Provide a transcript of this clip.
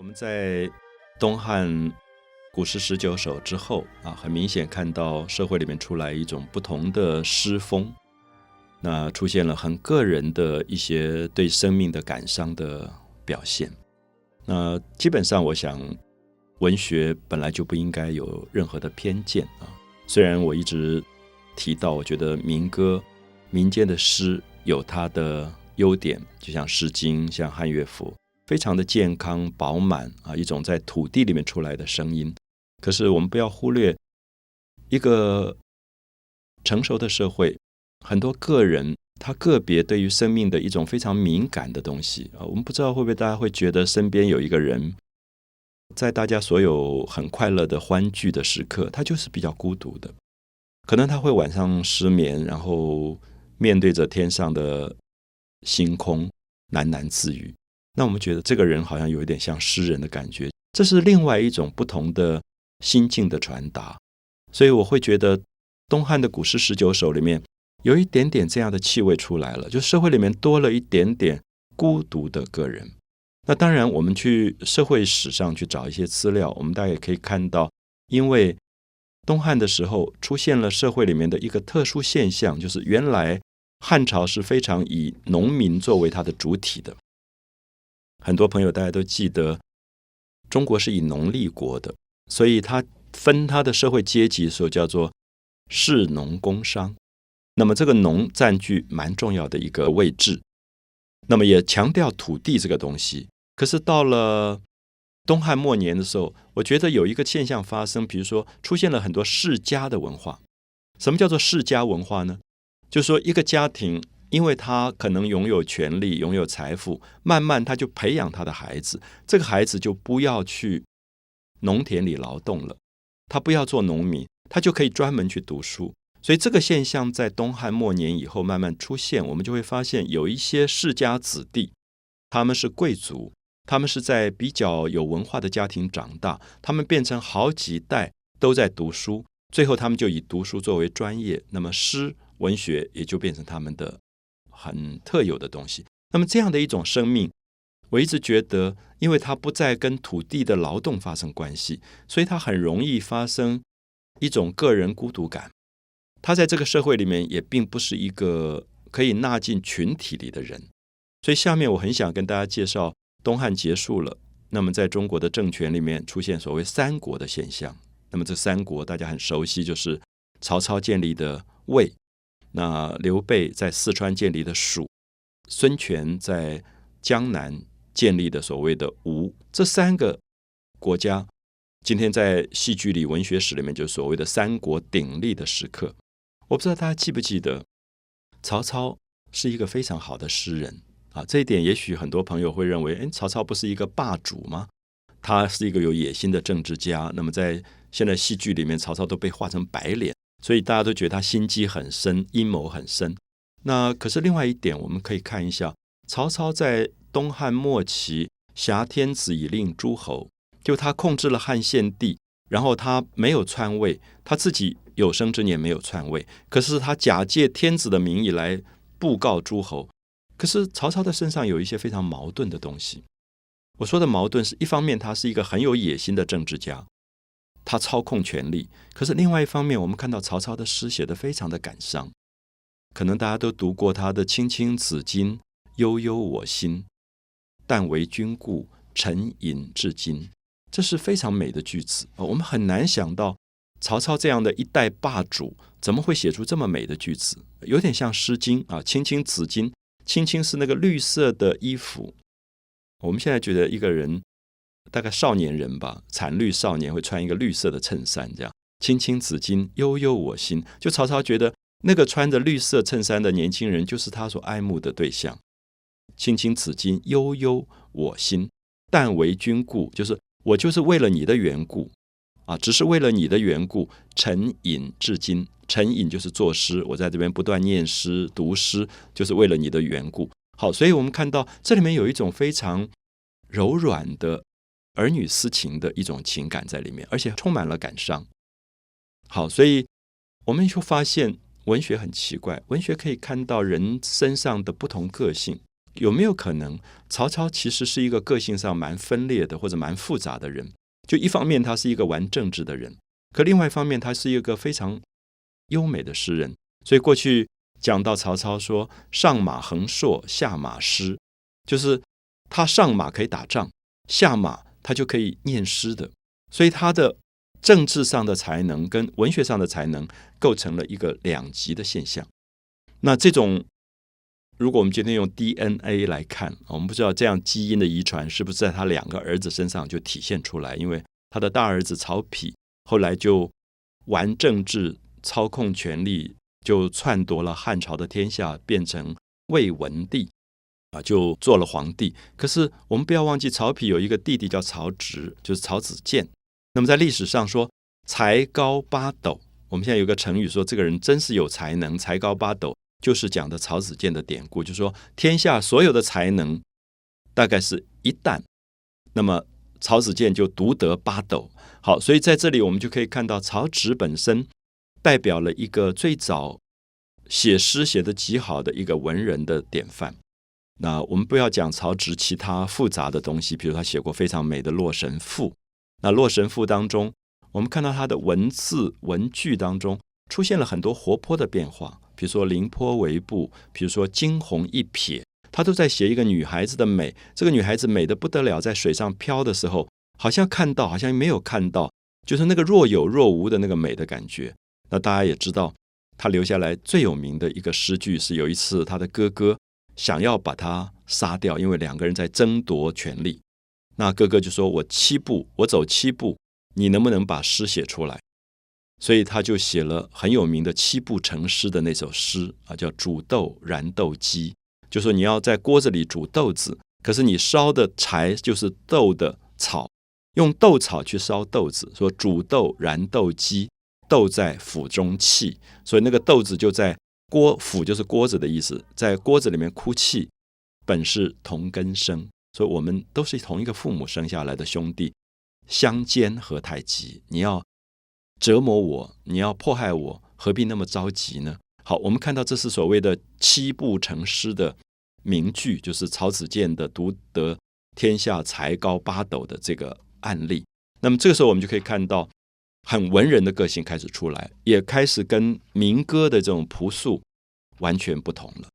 我们在东汉古诗十九首之后啊，很明显看到社会里面出来一种不同的诗风，那出现了很个人的一些对生命的感伤的表现。那基本上，我想文学本来就不应该有任何的偏见啊。虽然我一直提到，我觉得民歌、民间的诗有它的优点，就像《诗经》、像汉乐府。非常的健康饱满啊，一种在土地里面出来的声音。可是我们不要忽略，一个成熟的社会，很多个人他个别对于生命的一种非常敏感的东西啊。我们不知道会不会大家会觉得身边有一个人，在大家所有很快乐的欢聚的时刻，他就是比较孤独的。可能他会晚上失眠，然后面对着天上的星空喃喃自语。那我们觉得这个人好像有一点像诗人的感觉，这是另外一种不同的心境的传达。所以我会觉得东汉的古诗十九首里面有一点点这样的气味出来了，就社会里面多了一点点孤独的个人。那当然，我们去社会史上去找一些资料，我们大概也可以看到，因为东汉的时候出现了社会里面的一个特殊现象，就是原来汉朝是非常以农民作为它的主体的。很多朋友大家都记得，中国是以农立国的，所以他分他的社会阶级的时候叫做士农工商。那么这个农占据蛮重要的一个位置，那么也强调土地这个东西。可是到了东汉末年的时候，我觉得有一个现象发生，比如说出现了很多世家的文化。什么叫做世家文化呢？就说一个家庭。因为他可能拥有权力、拥有财富，慢慢他就培养他的孩子，这个孩子就不要去农田里劳动了，他不要做农民，他就可以专门去读书。所以这个现象在东汉末年以后慢慢出现，我们就会发现有一些世家子弟，他们是贵族，他们是在比较有文化的家庭长大，他们变成好几代都在读书，最后他们就以读书作为专业，那么诗文学也就变成他们的。很特有的东西。那么这样的一种生命，我一直觉得，因为它不再跟土地的劳动发生关系，所以它很容易发生一种个人孤独感。他在这个社会里面也并不是一个可以纳进群体里的人。所以下面我很想跟大家介绍，东汉结束了，那么在中国的政权里面出现所谓三国的现象。那么这三国大家很熟悉，就是曹操建立的魏。那刘备在四川建立的蜀，孙权在江南建立的所谓的吴，这三个国家，今天在戏剧里、文学史里面，就是所谓的三国鼎立的时刻。我不知道大家记不记得，曹操是一个非常好的诗人啊。这一点也许很多朋友会认为，哎，曹操不是一个霸主吗？他是一个有野心的政治家。那么在现在戏剧里面，曹操都被画成白脸。所以大家都觉得他心机很深，阴谋很深。那可是另外一点，我们可以看一下，曹操在东汉末期挟天子以令诸侯，就他控制了汉献帝，然后他没有篡位，他自己有生之年没有篡位，可是他假借天子的名义来布告诸侯。可是曹操的身上有一些非常矛盾的东西。我说的矛盾是一方面，他是一个很有野心的政治家。他操控权力，可是另外一方面，我们看到曹操的诗写得非常的感伤。可能大家都读过他的“青青子衿，悠悠我心。但为君故，沉吟至今。”这是非常美的句子我们很难想到曹操这样的一代霸主，怎么会写出这么美的句子？有点像《诗经》啊，“青青子衿”，“青青”是那个绿色的衣服。我们现在觉得一个人。大概少年人吧，惨绿少年会穿一个绿色的衬衫，这样“青青子衿，悠悠我心”。就曹操觉得那个穿着绿色衬衫的年轻人就是他所爱慕的对象。“青青子衿，悠悠我心。但为君故”，就是我就是为了你的缘故啊，只是为了你的缘故，沉吟至今。沉吟就是作诗，我在这边不断念诗、读诗，就是为了你的缘故。好，所以我们看到这里面有一种非常柔软的。儿女私情的一种情感在里面，而且充满了感伤。好，所以我们就发现文学很奇怪，文学可以看到人身上的不同个性。有没有可能曹操其实是一个个性上蛮分裂的或者蛮复杂的人？就一方面他是一个玩政治的人，可另外一方面他是一个非常优美的诗人。所以过去讲到曹操说上马横槊，下马诗，就是他上马可以打仗，下马他就可以念诗的。所以他的政治上的才能跟文学上的才能构成了一个两极的现象。那这种，如果我们今天用 DNA 来看，我们不知道这样基因的遗传是不是在他两个儿子身上就体现出来？因为他的大儿子曹丕后来就玩政治、操控权力，就篡夺了汉朝的天下，变成魏文帝啊，就做了皇帝。可是我们不要忘记，曹丕有一个弟弟叫曹植，就是曹子建。那么在历史上说才高八斗，我们现在有个成语说这个人真是有才能，才高八斗。就是讲的曹子建的典故，就是说天下所有的才能大概是一担，那么曹子建就独得八斗。好，所以在这里我们就可以看到曹植本身代表了一个最早写诗写的极好的一个文人的典范。那我们不要讲曹植其他复杂的东西，比如他写过非常美的《洛神赋》。那《洛神赋》当中，我们看到他的文字文句当中出现了很多活泼的变化。比如说凌波微步，比如说惊鸿一瞥，他都在写一个女孩子的美。这个女孩子美的不得了，在水上漂的时候，好像看到，好像没有看到，就是那个若有若无的那个美的感觉。那大家也知道，他留下来最有名的一个诗句是：有一次他的哥哥想要把他杀掉，因为两个人在争夺权力。那哥哥就说：“我七步，我走七步，你能不能把诗写出来？”所以他就写了很有名的七步成诗的那首诗啊，叫《煮豆燃豆萁》，就说你要在锅子里煮豆子，可是你烧的柴就是豆的草，用豆草去烧豆子。说煮豆燃豆萁，豆在釜中泣，所以那个豆子就在锅釜就是锅子的意思，在锅子里面哭泣。本是同根生，所以我们都是同一个父母生下来的兄弟，相煎何太急？你要。折磨我，你要迫害我，何必那么着急呢？好，我们看到这是所谓的七步成诗的名句，就是曹子建的独得天下才高八斗的这个案例。那么这个时候，我们就可以看到很文人的个性开始出来，也开始跟民歌的这种朴素完全不同了。